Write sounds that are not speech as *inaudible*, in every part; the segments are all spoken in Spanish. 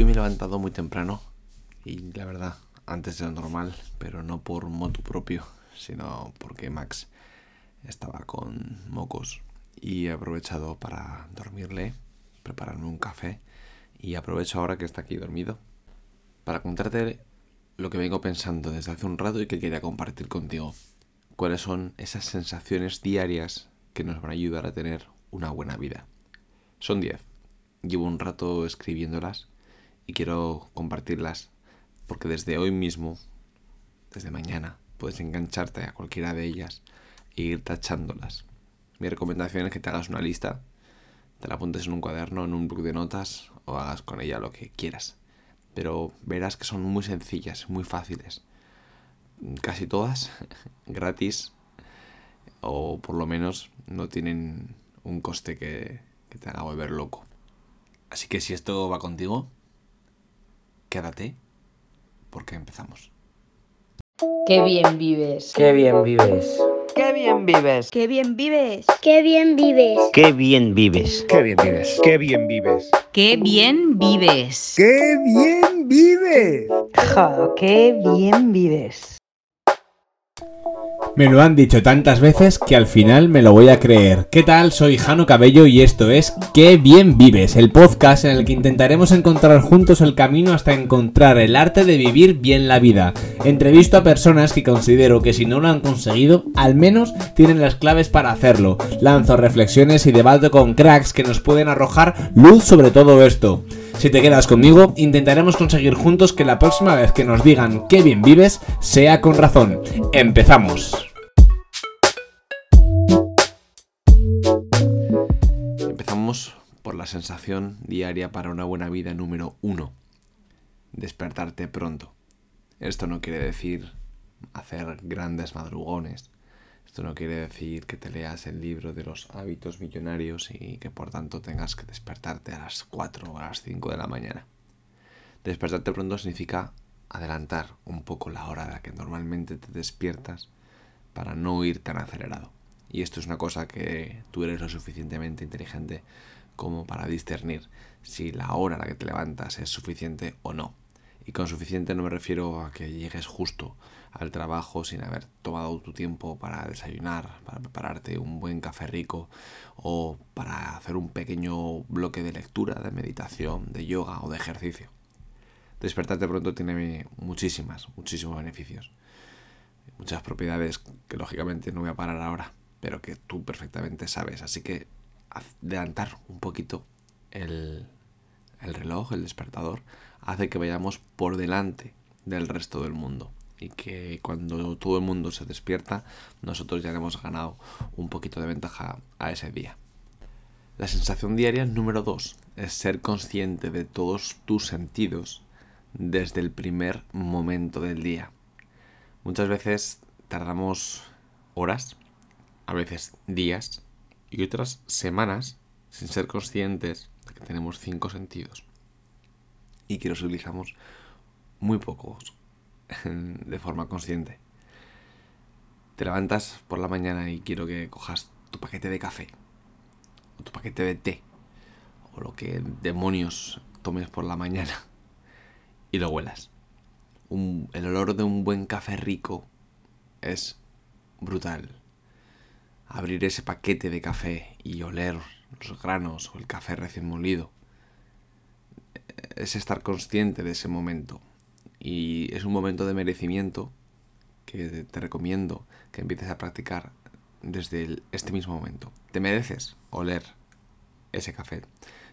Hoy me he levantado muy temprano y la verdad, antes de lo normal, pero no por moto propio, sino porque Max estaba con mocos y he aprovechado para dormirle, prepararme un café y aprovecho ahora que está aquí dormido para contarte lo que vengo pensando desde hace un rato y que quería compartir contigo. Cuáles son esas sensaciones diarias que nos van a ayudar a tener una buena vida. Son 10. Llevo un rato escribiéndolas quiero compartirlas porque desde hoy mismo, desde mañana, puedes engancharte a cualquiera de ellas e ir tachándolas. Mi recomendación es que te hagas una lista, te la apuntes en un cuaderno, en un bloc de notas o hagas con ella lo que quieras. Pero verás que son muy sencillas, muy fáciles. Casi todas *laughs* gratis o por lo menos no tienen un coste que, que te haga volver loco. Así que si esto va contigo, quédate porque empezamos. Qué bien vives. Qué bien vives. Qué bien vives. Qué bien vives. Qué bien vives. Qué bien vives. Qué bien vives. Qué bien vives. Qué bien vives. Qué bien vives. Qué bien vives. Me lo han dicho tantas veces que al final me lo voy a creer. ¿Qué tal? Soy Jano Cabello y esto es Qué bien vives, el podcast en el que intentaremos encontrar juntos el camino hasta encontrar el arte de vivir bien la vida. Entrevisto a personas que considero que si no lo han conseguido, al menos tienen las claves para hacerlo. Lanzo reflexiones y debato con cracks que nos pueden arrojar luz sobre todo esto. Si te quedas conmigo, intentaremos conseguir juntos que la próxima vez que nos digan qué bien vives sea con razón. Empezamos. Empezamos por la sensación diaria para una buena vida número uno. Despertarte pronto. Esto no quiere decir hacer grandes madrugones. Esto no quiere decir que te leas el libro de los hábitos millonarios y que por tanto tengas que despertarte a las 4 o a las 5 de la mañana. Despertarte pronto significa adelantar un poco la hora a la que normalmente te despiertas para no ir tan acelerado. Y esto es una cosa que tú eres lo suficientemente inteligente como para discernir si la hora a la que te levantas es suficiente o no. Y con suficiente no me refiero a que llegues justo al trabajo sin haber tomado tu tiempo para desayunar, para prepararte un buen café rico o para hacer un pequeño bloque de lectura, de meditación, de yoga o de ejercicio. Despertarte pronto tiene muchísimas, muchísimos beneficios. Muchas propiedades que lógicamente no voy a parar ahora, pero que tú perfectamente sabes. Así que adelantar un poquito el, el reloj, el despertador, hace que vayamos por delante del resto del mundo y que cuando todo el mundo se despierta, nosotros ya hemos ganado un poquito de ventaja a ese día. La sensación diaria número 2 es ser consciente de todos tus sentidos desde el primer momento del día. Muchas veces tardamos horas, a veces días y otras semanas sin ser conscientes de que tenemos cinco sentidos y que los utilizamos muy pocos *laughs* de forma consciente. Te levantas por la mañana y quiero que cojas tu paquete de café, o tu paquete de té, o lo que demonios tomes por la mañana, *laughs* y lo huelas. el olor de un buen café rico es brutal. Abrir ese paquete de café y oler los granos o el café recién molido es estar consciente de ese momento y es un momento de merecimiento que te recomiendo que empieces a practicar desde este mismo momento. Te mereces oler ese café.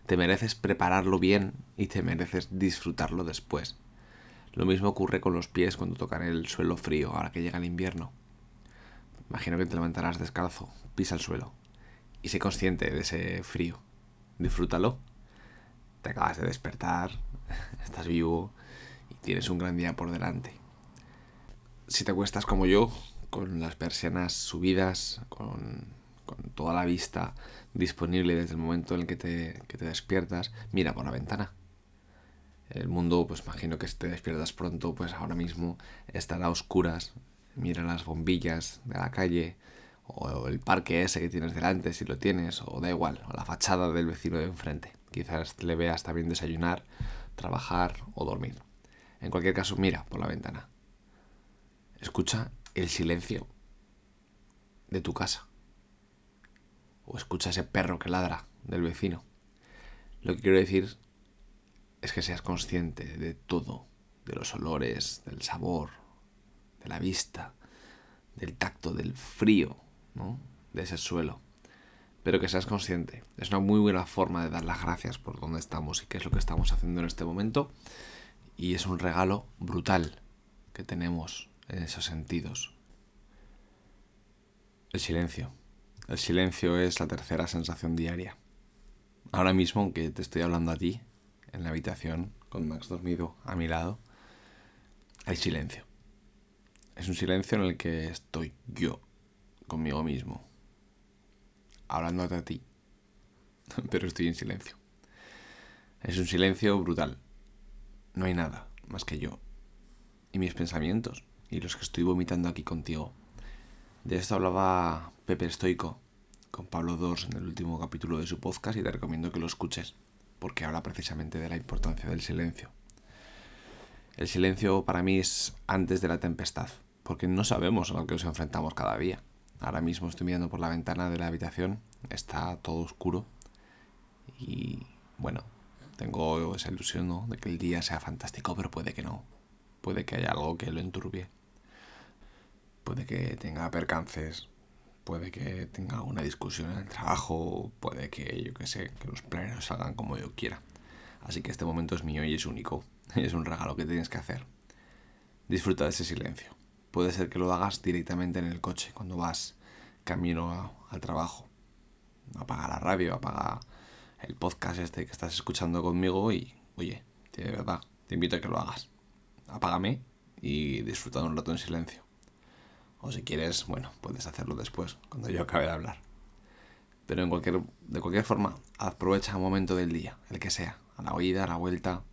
Te mereces prepararlo bien y te mereces disfrutarlo después. Lo mismo ocurre con los pies cuando tocan el suelo frío ahora que llega el invierno. Imagino que te levantarás descalzo, pisa el suelo y sé consciente de ese frío. Disfrútalo. Te acabas de despertar, *laughs* estás vivo, tienes un gran día por delante. Si te acuestas como yo, con las persianas subidas, con, con toda la vista disponible desde el momento en el que te, que te despiertas, mira por la ventana. El mundo, pues imagino que si te despiertas pronto, pues ahora mismo estará a oscuras. Mira las bombillas de la calle, o el parque ese que tienes delante, si lo tienes, o da igual, o la fachada del vecino de enfrente. Quizás le veas también desayunar, trabajar o dormir. En cualquier caso, mira por la ventana. Escucha el silencio de tu casa. O escucha ese perro que ladra del vecino. Lo que quiero decir es que seas consciente de todo, de los olores, del sabor, de la vista, del tacto, del frío, ¿no? De ese suelo. Pero que seas consciente. Es una muy buena forma de dar las gracias por dónde estamos y qué es lo que estamos haciendo en este momento. Y es un regalo brutal que tenemos en esos sentidos. El silencio. El silencio es la tercera sensación diaria. Ahora mismo que te estoy hablando a ti, en la habitación, con Max dormido a mi lado, hay silencio. Es un silencio en el que estoy yo, conmigo mismo, hablándote a ti, *laughs* pero estoy en silencio. Es un silencio brutal. No hay nada más que yo y mis pensamientos y los que estoy vomitando aquí contigo. De esto hablaba Pepe Estoico con Pablo Dors en el último capítulo de su podcast y te recomiendo que lo escuches porque habla precisamente de la importancia del silencio. El silencio para mí es antes de la tempestad, porque no sabemos a lo que nos enfrentamos cada día. Ahora mismo estoy mirando por la ventana de la habitación, está todo oscuro y bueno, tengo esa ilusión de que el día sea fantástico, pero puede que no. Puede que haya algo que lo enturbie. Puede que tenga percances, puede que tenga una discusión en el trabajo, puede que, yo que sé, que los planes salgan como yo quiera. Así que este momento es mío y es único. *laughs* Es un regalo que tienes que hacer. Disfruta de ese silencio. Puede ser que lo hagas directamente en el coche, cuando vas camino al trabajo. Apaga la radio, apaga el podcast este que estás escuchando conmigo y, oye, de verdad, te invito a que lo hagas. Apágame y disfruta un rato en silencio. O si quieres, bueno, puedes hacerlo después, cuando yo acabe de hablar. Pero en cualquier, de cualquier forma, aprovecha un momento del día, el que sea, a la oída, a la vuelta.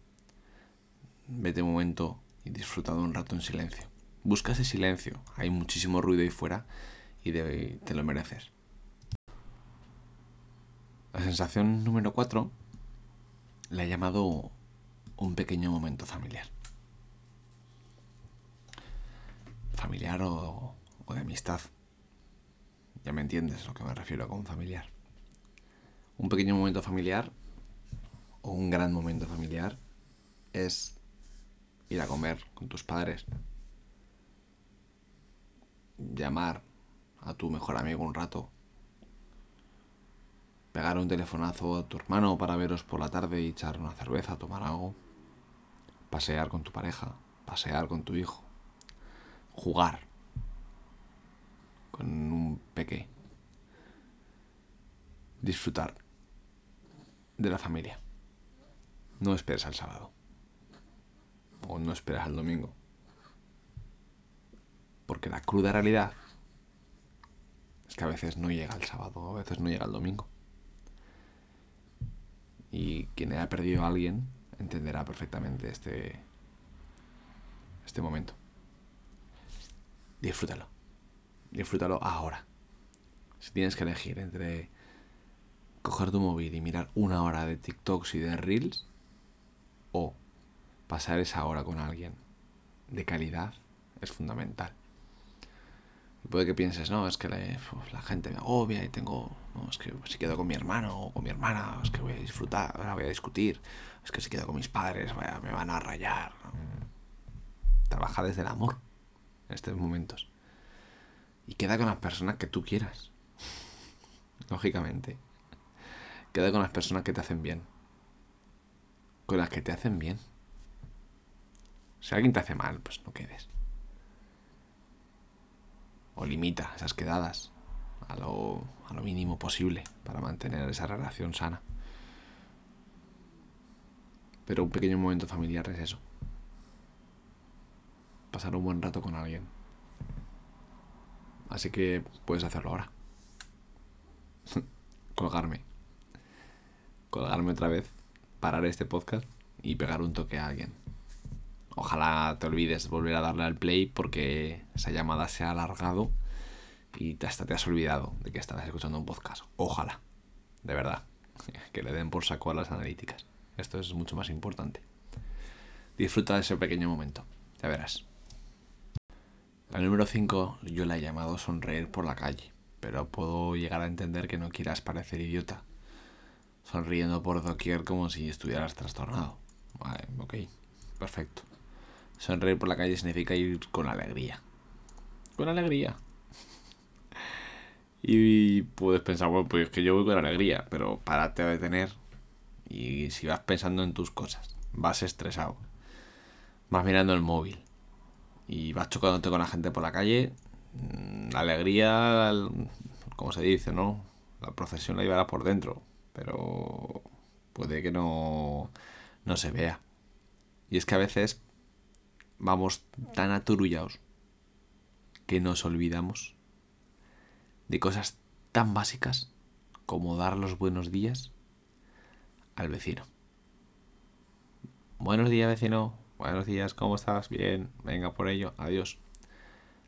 Vete un momento y disfruta de un rato en silencio. Busca ese silencio, hay muchísimo ruido ahí fuera y de- te lo mereces. La sensación número 4 la he llamado un pequeño momento familiar. Familiar o, o de amistad. Ya me entiendes a lo que me refiero con familiar. Un pequeño momento familiar o un gran momento familiar es ir a comer con tus padres, llamar a tu mejor amigo un rato, pegar un telefonazo a tu hermano para veros por la tarde y echar una cerveza, tomar algo, pasear con tu pareja, pasear con tu hijo, jugar con un peque, disfrutar de la familia. No esperes al sábado. O no esperes al domingo. Porque la cruda realidad es que a veces no llega el sábado, a veces no llega el domingo. Y quien haya perdido a alguien entenderá perfectamente este, este momento. Disfrútalo. Disfrútalo ahora. Si tienes que elegir entre coger tu móvil y mirar una hora de TikToks y de Reels o pasar esa hora con alguien de calidad es fundamental. Y puede que pienses, no, es que la, gente me agobia y tengo, no, es que si quedo con mi hermano o con mi hermana, es que voy a disfrutar, ahora voy a discutir, es que si quedo con mis padres, vaya, me van a rayar. Trabaja desde el amor en estos momentos. Y queda con las personas que tú quieras. *laughs* Lógicamente. Queda con las personas que te hacen bien. Con las que te hacen bien. Si alguien te hace mal, pues no quedes. O limita esas quedadas a lo, a lo mínimo posible para mantener esa relación sana. Pero un pequeño momento familiar es eso. Pasar un buen rato con alguien. Así que puedes hacerlo ahora. *laughs* Colgarme. Colgarme otra vez. Parar este podcast y pegar un toque a alguien. Ojalá te olvides volver a darle al play porque esa llamada se ha alargado y hasta te has olvidado de que estabas escuchando un podcast. Ojalá. De verdad. *laughs* que le den por saco a las analíticas. Esto es mucho más importante. Disfruta de ese pequeño momento, ya verás. La número 5 yo la he llamado sonreír por la calle, pero puedo llegar a entender que no quieras parecer idiota, sonriendo por doquier como si estuvieras trastornado. Vale, ok, perfecto. Sonreír por la calle significa ir con alegría. Con alegría. Y puedes pensar, bueno, pues es que yo voy con alegría, pero párate a detener. Y si vas pensando en tus cosas, vas estresado, vas mirando el móvil y vas chocándote con la gente por la calle, mm, la alegría, como se dice, ¿no? La procesión la llevarás por dentro, pero puede que no, no se vea. Y es que a veces vamos tan aturullados que nos olvidamos de cosas tan básicas como dar los buenos días al vecino. Buenos días, vecino. Buenos días, ¿cómo estás? Bien, venga por ello, adiós.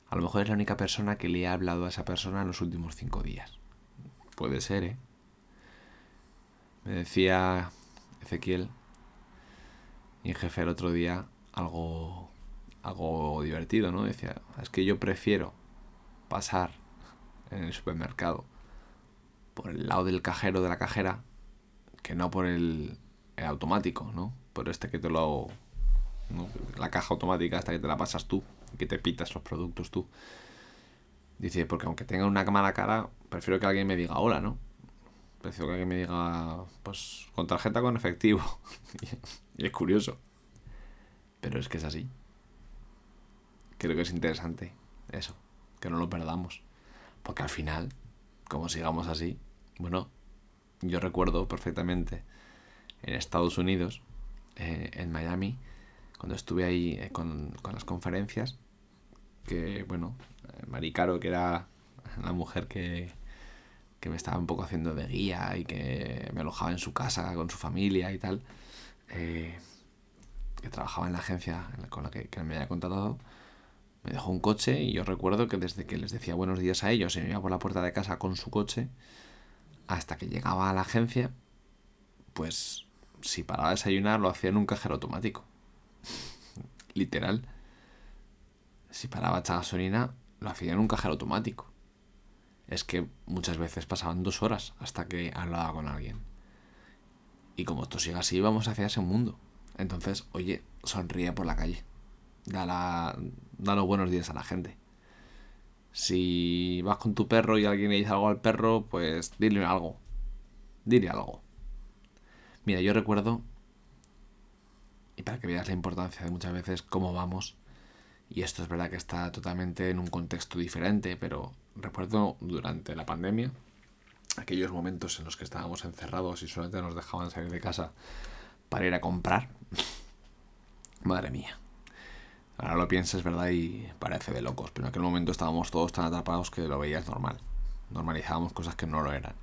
A lo mejor es la única persona que le ha hablado a esa persona en los últimos cinco días. Puede ser, ¿eh? Me decía Ezequiel, mi jefe el otro día, algo, algo divertido, ¿no? Decía, es que yo prefiero pasar en el supermercado por el lado del cajero de la cajera que no por el, automático, ¿no? Por este que te lo... ¿no? La caja automática hasta que te la pasas tú, que te pitas los productos tú. Dice, porque aunque tenga una mala cara, prefiero que alguien me diga hola, ¿no? Prefiero que alguien me diga, pues, con tarjeta con efectivo. *laughs* y es curioso. Pero es que es así. Creo que es interesante eso, que no lo perdamos. Porque al final, como sigamos así, bueno, yo recuerdo perfectamente en Estados Unidos, eh, en Miami, cuando estuve ahí eh, con, con las conferencias, que bueno, eh, Mari Caro, que era la mujer que, que me estaba un poco haciendo de guía y que me alojaba en su casa con su familia y tal, eh, que trabajaba en la agencia con la que me había contratado, me dejó un coche y yo recuerdo que desde que les decía buenos días a ellos y me iba por la puerta de casa con su coche, hasta que llegaba a la agencia, pues si paraba a desayunar lo hacía en un cajero automático. *laughs* Literal. Si paraba a echar gasolina, lo hacía en un cajero automático. Es que muchas veces pasaban dos horas hasta que hablaba con alguien. Y como esto sigue así, vamos hacia ese mundo. Entonces, oye, sonríe por la calle. Da, la- da los buenos días a la gente. Si vas con tu perro y alguien le dice algo al perro, pues dile algo. Dile algo. Mira, yo recuerdo, y para que veas la importancia de muchas veces cómo vamos, y esto es verdad que está totalmente en un contexto diferente, pero recuerdo durante la pandemia, aquellos momentos en los que estábamos encerrados y solamente nos dejaban salir de casa para ir a comprar. *laughs* Madre mía. Ahora lo piensas, ¿verdad? Y parece de locos, pero en aquel momento estábamos todos tan atrapados que lo veías normal. Normalizábamos cosas que no lo eran.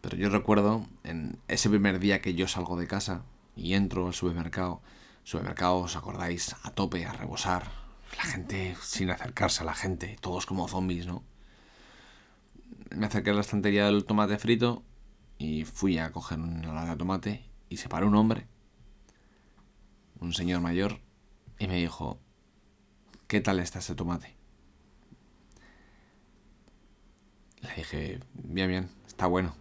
Pero yo recuerdo en ese primer día que yo salgo de casa y entro al supermercado. Supermercado, ¿os acordáis? A tope, a rebosar. La gente sin acercarse a la gente, todos como zombies, ¿no? Me acerqué a la estantería del tomate frito y fui a coger una lata de tomate y se paró un hombre, un señor mayor, y me dijo, ¿qué tal está este tomate? Le dije, bien, bien, está bueno.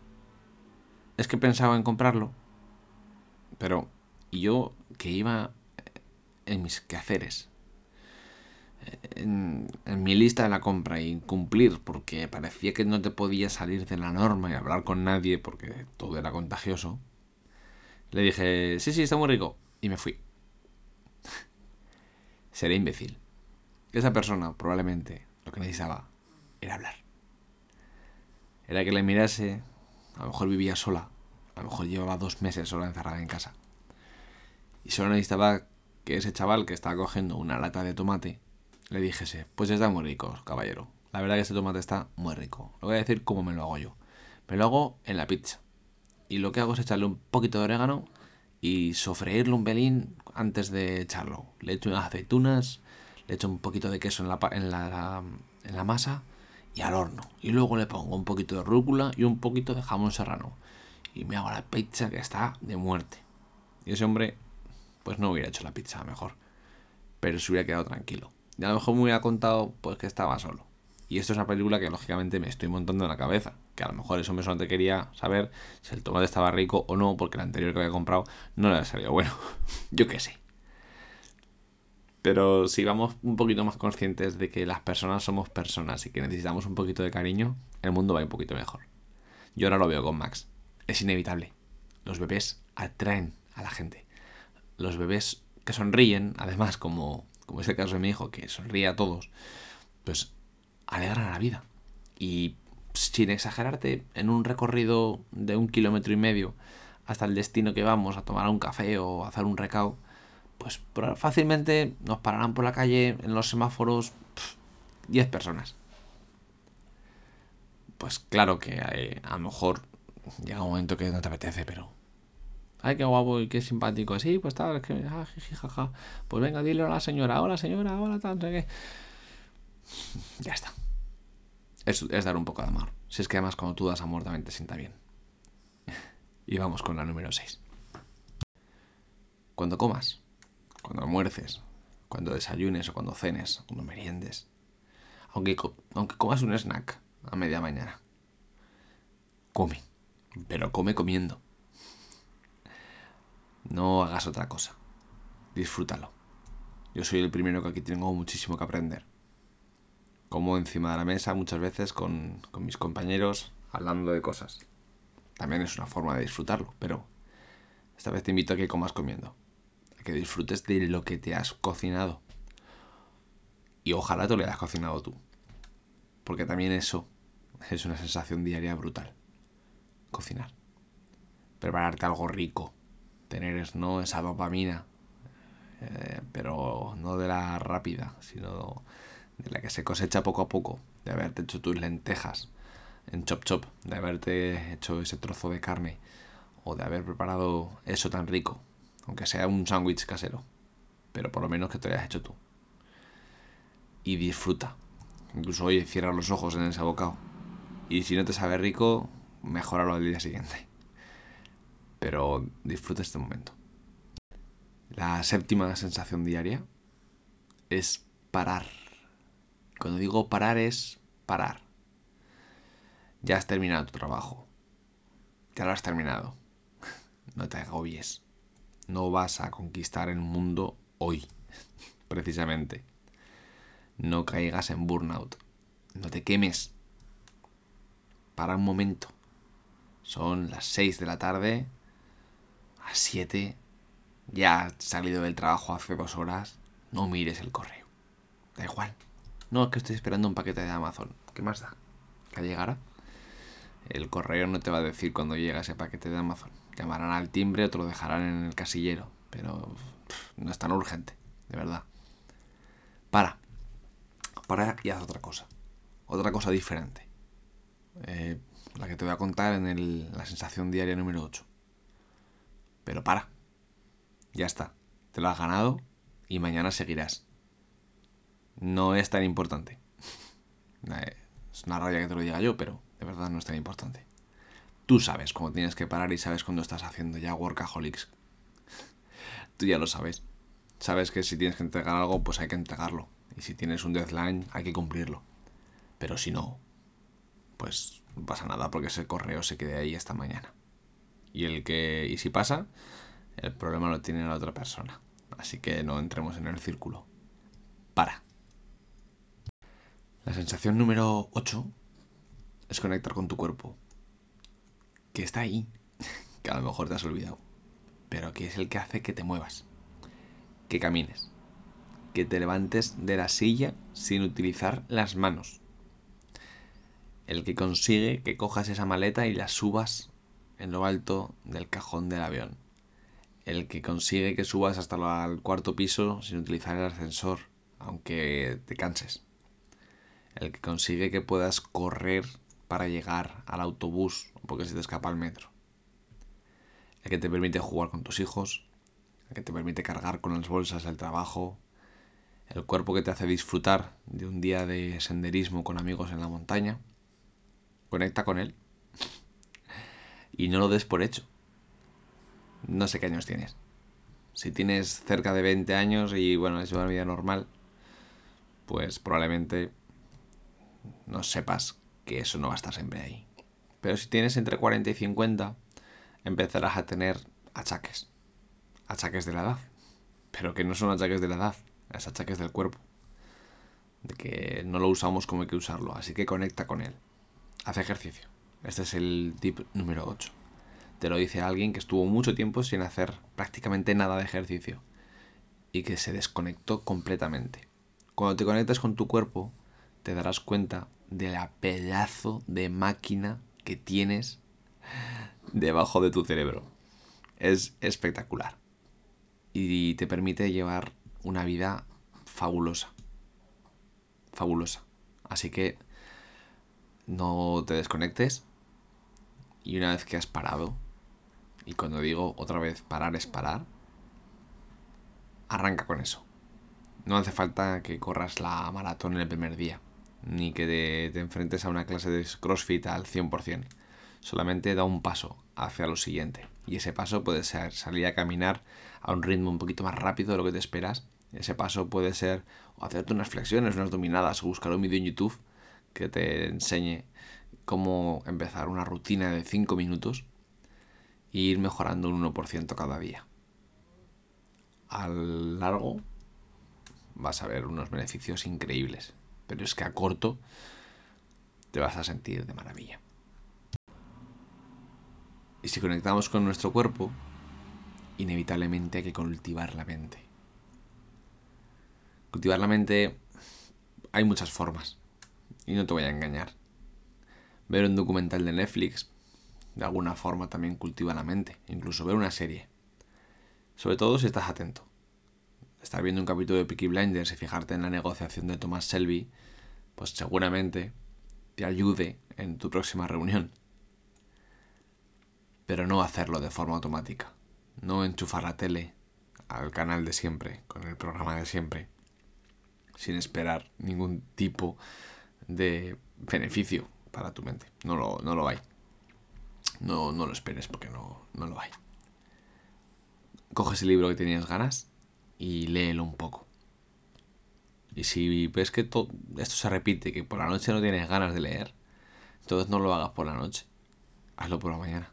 Es que pensaba en comprarlo, pero yo que iba en mis quehaceres, en, en mi lista de la compra y cumplir, porque parecía que no te podías salir de la norma y hablar con nadie porque todo era contagioso, le dije, sí, sí, está muy rico, y me fui. Seré imbécil. Esa persona probablemente lo que necesitaba era hablar. Era que le mirase, a lo mejor vivía sola, a lo mejor llevaba dos meses sola encerrada en casa. Y solo necesitaba que ese chaval que estaba cogiendo una lata de tomate le dijese, pues está muy rico, caballero. La verdad que este tomate está muy rico. Le voy a decir cómo me lo hago yo. Me lo hago en la pizza. Y lo que hago es echarle un poquito de orégano y sofreírlo un pelín antes de echarlo. Le echo unas aceitunas, le echo un poquito de queso en la, en la, en la masa y al horno. Y luego le pongo un poquito de rúcula y un poquito de jamón serrano. y me hago la pizza que está de muerte. Y ese hombre, pues no hubiera hecho la pizza mejor, pero se hubiera quedado tranquilo. Y a lo mejor me hubiera contado, pues que estaba solo. Y esto es una película que lógicamente me estoy montando en la cabeza. Que a lo mejor eso me solamente quería saber si el tomate estaba rico o no, porque el anterior que había comprado no le había salido bueno. *laughs* Yo qué sé. Pero si vamos un poquito más conscientes de que las personas somos personas y que necesitamos un poquito de cariño, el mundo va un poquito mejor. Yo ahora lo veo con Max. Es inevitable. Los bebés atraen a la gente. Los bebés que sonríen, además, como, como es el caso de mi hijo, que sonríe a todos, pues alegran a la vida. Y sin exagerarte, en un recorrido de un kilómetro y medio hasta el destino que vamos a tomar un café o hacer un recao, pues fácilmente nos pararán por la calle en los semáforos 10 personas. Pues claro que eh, a lo mejor llega un momento que no te apetece, pero... Ay, qué guapo y qué simpático. Sí, pues tal, que... Ah. Pues venga, dile a la señora. Hola, señora, hola, tal, sé qué. Ya está. Es, es dar un poco de amor. Si es que además cuando tú das amor también te sienta bien. *laughs* y vamos con la número 6. Cuando comas, cuando almuerces, cuando desayunes o cuando cenes, cuando meriendes. Aunque, aunque comas un snack a media mañana. Come, pero come comiendo. No hagas otra cosa. Disfrútalo. Yo soy el primero que aquí tengo muchísimo que aprender. Como encima de la mesa muchas veces con, con mis compañeros hablando de cosas. También es una forma de disfrutarlo, pero esta vez te invito a que comas comiendo que disfrutes de lo que te has cocinado. Y ojalá te lo hayas cocinado tú. Porque también eso es una sensación diaria brutal. Cocinar. Prepararte algo rico. Tener ¿no? esa dopamina. Eh, pero no de la rápida, sino de la que se cosecha poco a poco. De haberte hecho tus lentejas en chop chop. De haberte hecho ese trozo de carne. O de haber preparado eso tan rico aunque sea un sándwich casero, pero por lo menos que te lo hayas hecho tú. Y disfruta. Incluso hoy cierra los ojos en ese bocado. Y si no te sabe rico, mejoralo al día siguiente. Pero disfruta este momento. La séptima sensación diaria es parar. Cuando digo parar es parar. Ya has terminado tu trabajo. Ya lo has terminado. *laughs* No te agobies no vas a conquistar el mundo hoy, *laughs* precisamente. No caigas en burnout. No te quemes. Para un momento. Son las 6 de la tarde. A 7. Ya has salido del trabajo hace dos horas. No mires el correo. Da igual. No, es que estoy esperando un paquete de Amazon. ¿Qué más da? ¿Que llegará? El correo no te va a decir cuando llega ese paquete de Amazon. Llamarán al timbre o te lo dejarán en el casillero. Pero no es tan urgente, de verdad. Para. Para y haz otra cosa. Otra cosa diferente. Eh, la que te voy a contar en la sensación diaria número 8. Pero para. Ya está. Te lo has ganado y mañana seguirás. No es tan importante. *laughs* Eh, es una rabia que te lo diga yo, pero de verdad no es tan importante. Tú sabes cómo tienes que parar y sabes cuándo estás haciendo ya workaholics. *laughs* Tú ya lo sabes. Sabes que si tienes que entregar algo, pues hay que entregarlo. Y si tienes un deadline, hay que cumplirlo. Pero si no, pues no pasa nada porque ese correo se quede ahí esta mañana. Y el que. Y si pasa, el problema lo tiene la otra persona. Así que no entremos en el círculo. Para. La sensación número 8 es conectar con tu cuerpo que está ahí, *laughs* que a lo mejor te has olvidado, pero que es el que hace que te muevas, que camines, que te levantes de la silla sin utilizar las manos, el que consigue que cojas esa maleta y la subas en lo alto del cajón del avión, el que consigue que subas hasta el cuarto piso sin utilizar el ascensor, aunque te canses, el que consigue que puedas correr para llegar al autobús porque se te escapa el metro. El que te permite jugar con tus hijos, el que te permite cargar con las bolsas del trabajo, el cuerpo que te hace disfrutar de un día de senderismo con amigos en la montaña. Conecta con él. *laughs* Y no lo des por hecho. No sé qué años tienes. Si tienes cerca de 20 años y bueno, es una vida normal, pues probablemente no sepas que eso no va a estar siempre ahí. Pero si tienes entre 40 y 50, empezarás a tener achaques. Achaques de la edad. Pero que no son achaques de la edad, es achaques del cuerpo. De que no lo usamos como hay que usarlo, así que conecta con él. Haz ejercicio. Este es el tip número 8. Te lo dice alguien que estuvo mucho tiempo sin hacer prácticamente nada de ejercicio y que se desconectó completamente. Cuando te conectas con tu cuerpo, te darás cuenta de la pedazo de máquina que tienes debajo de tu cerebro. Es espectacular. Y te permite llevar una vida fabulosa. Fabulosa. Así que no te desconectes. Y una vez que has parado, y cuando digo otra vez parar es parar, arranca con eso. No hace falta que corras la maratón en el primer día, ni que te, te enfrentes a una clase de CrossFit al 100%. Solamente da un paso hacia lo siguiente. Y ese paso puede ser salir a caminar a un ritmo un poquito más rápido de lo que te esperas. Ese paso puede ser hacerte unas flexiones, unas dominadas o buscar un vídeo en YouTube que te enseñe cómo empezar una rutina de 5 minutos e ir mejorando un 1% cada día. A largo vas a ver unos beneficios increíbles, pero es que a corto te vas a sentir de maravilla. Y si conectamos con nuestro cuerpo, inevitablemente hay que cultivar la mente. Cultivar la mente hay muchas formas, y no te voy a engañar. Ver un documental de Netflix de alguna forma también cultiva la mente, incluso ver una serie. Sobre todo si estás atento. Estar viendo un capítulo de Peaky Blinders y fijarte en la negociación de Thomas Shelby, pues seguramente te ayude en tu próxima reunión. Pero no hacerlo de forma automática. No enchufar la tele al canal de siempre, con el programa de siempre, sin esperar ningún tipo de beneficio para tu mente. No lo, no lo hay. No, no lo esperes porque no, no lo hay. Coge ese libro que tenías ganas y léelo un poco. Y si ves que esto se repite, que por la noche no tienes ganas de leer, entonces no lo hagas por la noche. Hazlo por la mañana.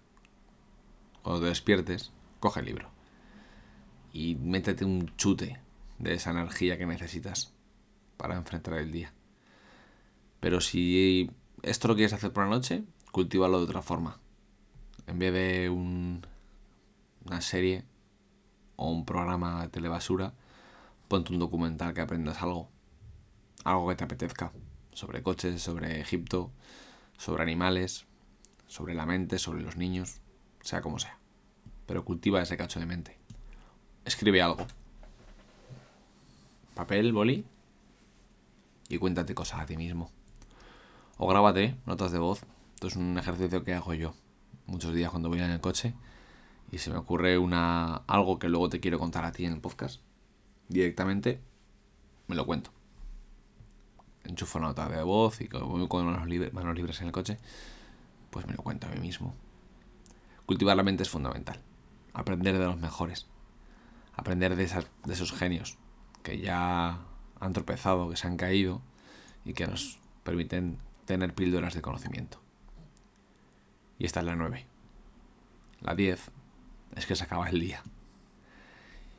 Cuando te despiertes, coge el libro. Y métete un chute de esa energía que necesitas para enfrentar el día. Pero si esto lo quieres hacer por la noche, cultívalo de otra forma. En vez de un, una serie o un programa de telebasura, ponte un documental que aprendas algo. Algo que te apetezca. Sobre coches, sobre Egipto, sobre animales, sobre la mente, sobre los niños, sea como sea. Pero cultiva ese cacho de mente. Escribe algo. Papel, boli. Y cuéntate cosas a ti mismo. O grábate notas de voz. Esto es un ejercicio que hago yo muchos días cuando voy en el coche y se me ocurre una algo que luego te quiero contar a ti en el podcast. Directamente me lo cuento. Enchufo nota de voz y voy con manos, manos libres en el coche, pues me lo cuento a mí mismo. Cultivar la mente es fundamental. Aprender de los mejores. Aprender de, esas, de esos genios que ya han tropezado, que se han caído y que nos permiten tener píldoras de conocimiento. Y esta es la 9. La 10 es que se acaba el día.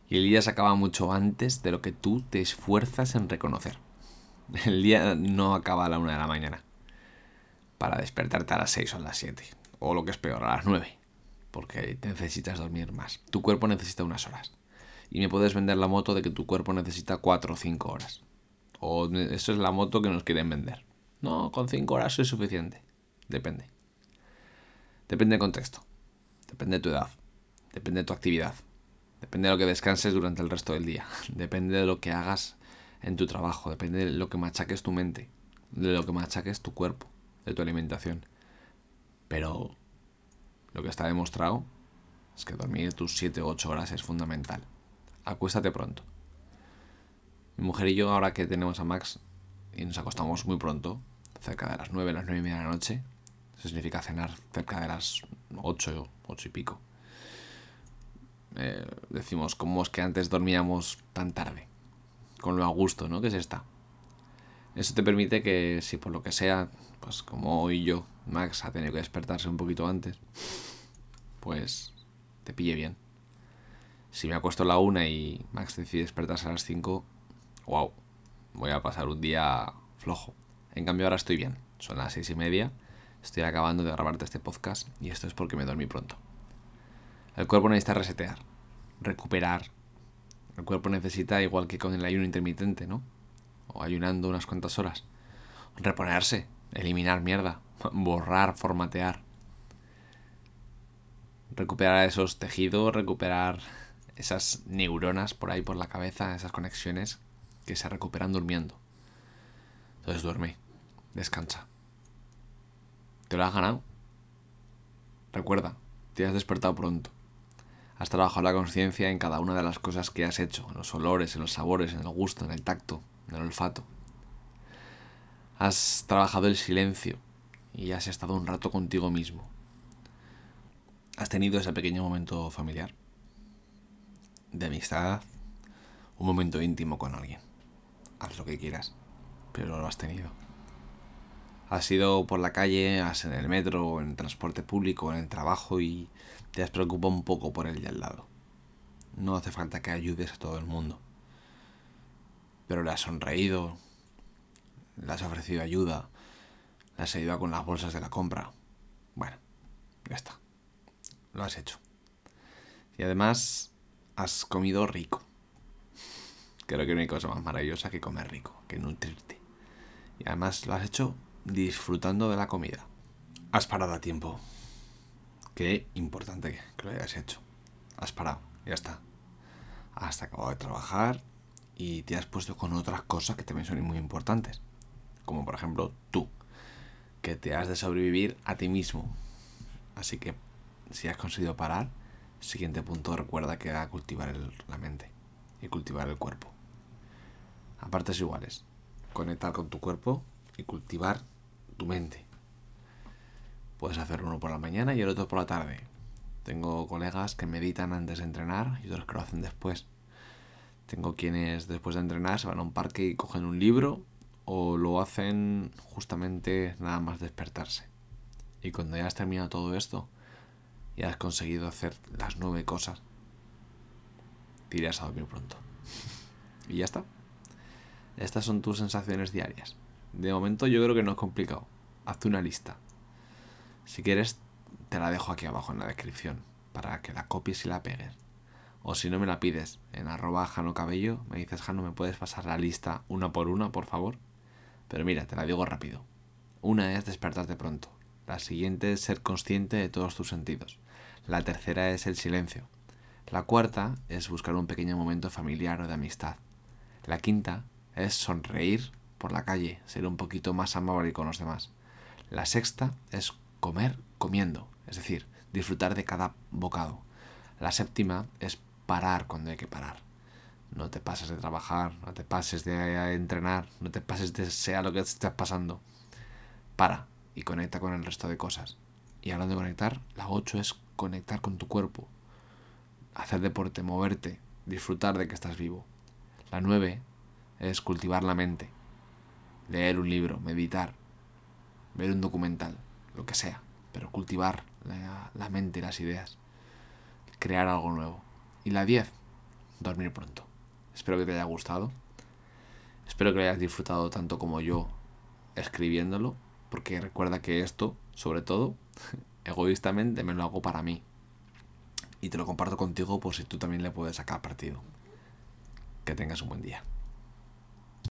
Y el día se acaba mucho antes de lo que tú te esfuerzas en reconocer. El día no acaba a la 1 de la mañana. Para despertarte a las 6 o a las 7. O lo que es peor, a las 9. Porque necesitas dormir más. Tu cuerpo necesita unas horas. Y me puedes vender la moto de que tu cuerpo necesita 4 o 5 horas. O eso es la moto que nos quieren vender. No, con 5 horas es suficiente. Depende. Depende del contexto. Depende de tu edad. Depende de tu actividad. Depende de lo que descanses durante el resto del día. *laughs* Depende de lo que hagas en tu trabajo. Depende de lo que machaques tu mente. De lo que machaques tu cuerpo. De tu alimentación. Pero lo que está demostrado es que dormir tus 7 o 8 horas es fundamental. Acuéstate pronto. Mi mujer y yo, ahora que tenemos a Max y nos acostamos muy pronto, cerca de las 9, las 9 y media de la noche, Eso significa cenar cerca de las 8, 8 y pico. Eh, decimos, ¿cómo es que antes dormíamos tan tarde? Con lo a gusto, ¿no? Que se está. Eso te permite que si por lo que sea, pues como hoy yo, Max ha tenido que despertarse un poquito antes, pues te pille bien. Si me acuesto a la una y Max decide despertarse a las 5, wow, voy a pasar un día flojo. En cambio ahora estoy bien, son las seis y media, estoy acabando de grabarte este podcast y esto es porque me dormí pronto. El cuerpo necesita resetear, recuperar. El cuerpo necesita, igual que con el ayuno intermitente, ¿no? O ayunando unas cuantas horas, reponerse, eliminar mierda, *laughs* borrar, formatear. Recuperar esos tejidos, recuperar esas neuronas por ahí por la cabeza, esas conexiones que se recuperan durmiendo. Entonces duerme, descansa. Te lo has ganado. Recuerda, te has despertado pronto. Has trabajado la conciencia en cada una de las cosas que has hecho, en los olores, en los sabores, en el gusto, en el tacto, en el olfato. Has trabajado el silencio y has estado un rato contigo mismo. Has tenido ese pequeño momento familiar, de amistad, un momento íntimo con alguien. Haz lo que quieras, pero lo has tenido. Has ido por la calle, has en el metro, en el transporte público, en el trabajo y te has preocupado un poco por el de al lado. No hace falta que ayudes a todo el mundo. Pero le has sonreído, le has ofrecido ayuda, le has ayudado con las bolsas de la compra. Bueno, ya está. Lo has hecho. Y además has comido rico. Creo que no hay cosa más maravillosa que comer rico, que nutrirte. Y además lo has hecho disfrutando de la comida. Has parado a tiempo. Qué importante que lo hayas hecho. Has parado, ya está. Has acabado de trabajar y te has puesto con otras cosas que también son muy importantes. Como por ejemplo tú, que te has de sobrevivir a ti mismo. Así que si has conseguido parar, siguiente punto recuerda que era cultivar la mente y cultivar el cuerpo. A partes iguales, conectar con tu cuerpo y cultivar tu mente. Puedes hacer uno por la mañana y el otro por la tarde. Tengo colegas que meditan antes de entrenar y otros que lo hacen después. Tengo quienes después de entrenar se van a un parque y cogen un libro o lo hacen justamente nada más despertarse. Y cuando ya has terminado todo esto y has conseguido hacer las nueve cosas, te irás a dormir pronto. *laughs* y ya está. Estas son tus sensaciones diarias. De momento yo creo que no es complicado. Hazte una lista. Si quieres, te la dejo aquí abajo en la descripción para que la copies y la pegues. O si no me la pides, en arroba Jano Cabello, me dices, Jano, ¿me puedes pasar la lista una por una, por favor? Pero mira, te la digo rápido. Una es despertarte pronto. La siguiente es ser consciente de todos tus sentidos. La tercera es el silencio. La cuarta es buscar un pequeño momento familiar o de amistad. La quinta es sonreír por la calle, ser un poquito más amable con los demás. La sexta es comer comiendo, es decir, disfrutar de cada bocado. La séptima es parar cuando hay que parar. No te pases de trabajar, no te pases de entrenar, no te pases de sea lo que te estés pasando. Para y conecta con el resto de cosas. Y hablando de conectar, la 8 es conectar con tu cuerpo. Hacer deporte, moverte, disfrutar de que estás vivo. La 9 es cultivar la mente. Leer un libro, meditar, ver un documental, lo que sea. Pero cultivar la, mente, las ideas. Crear algo nuevo. Y la 10, dormir pronto. Espero que te haya gustado. Espero que lo hayas disfrutado tanto como yo escribiéndolo. Porque recuerda que esto, sobre todo, *laughs* egoístamente me lo hago para mí. Y te lo comparto contigo por si tú también le puedes sacar partido. Que tengas un buen día.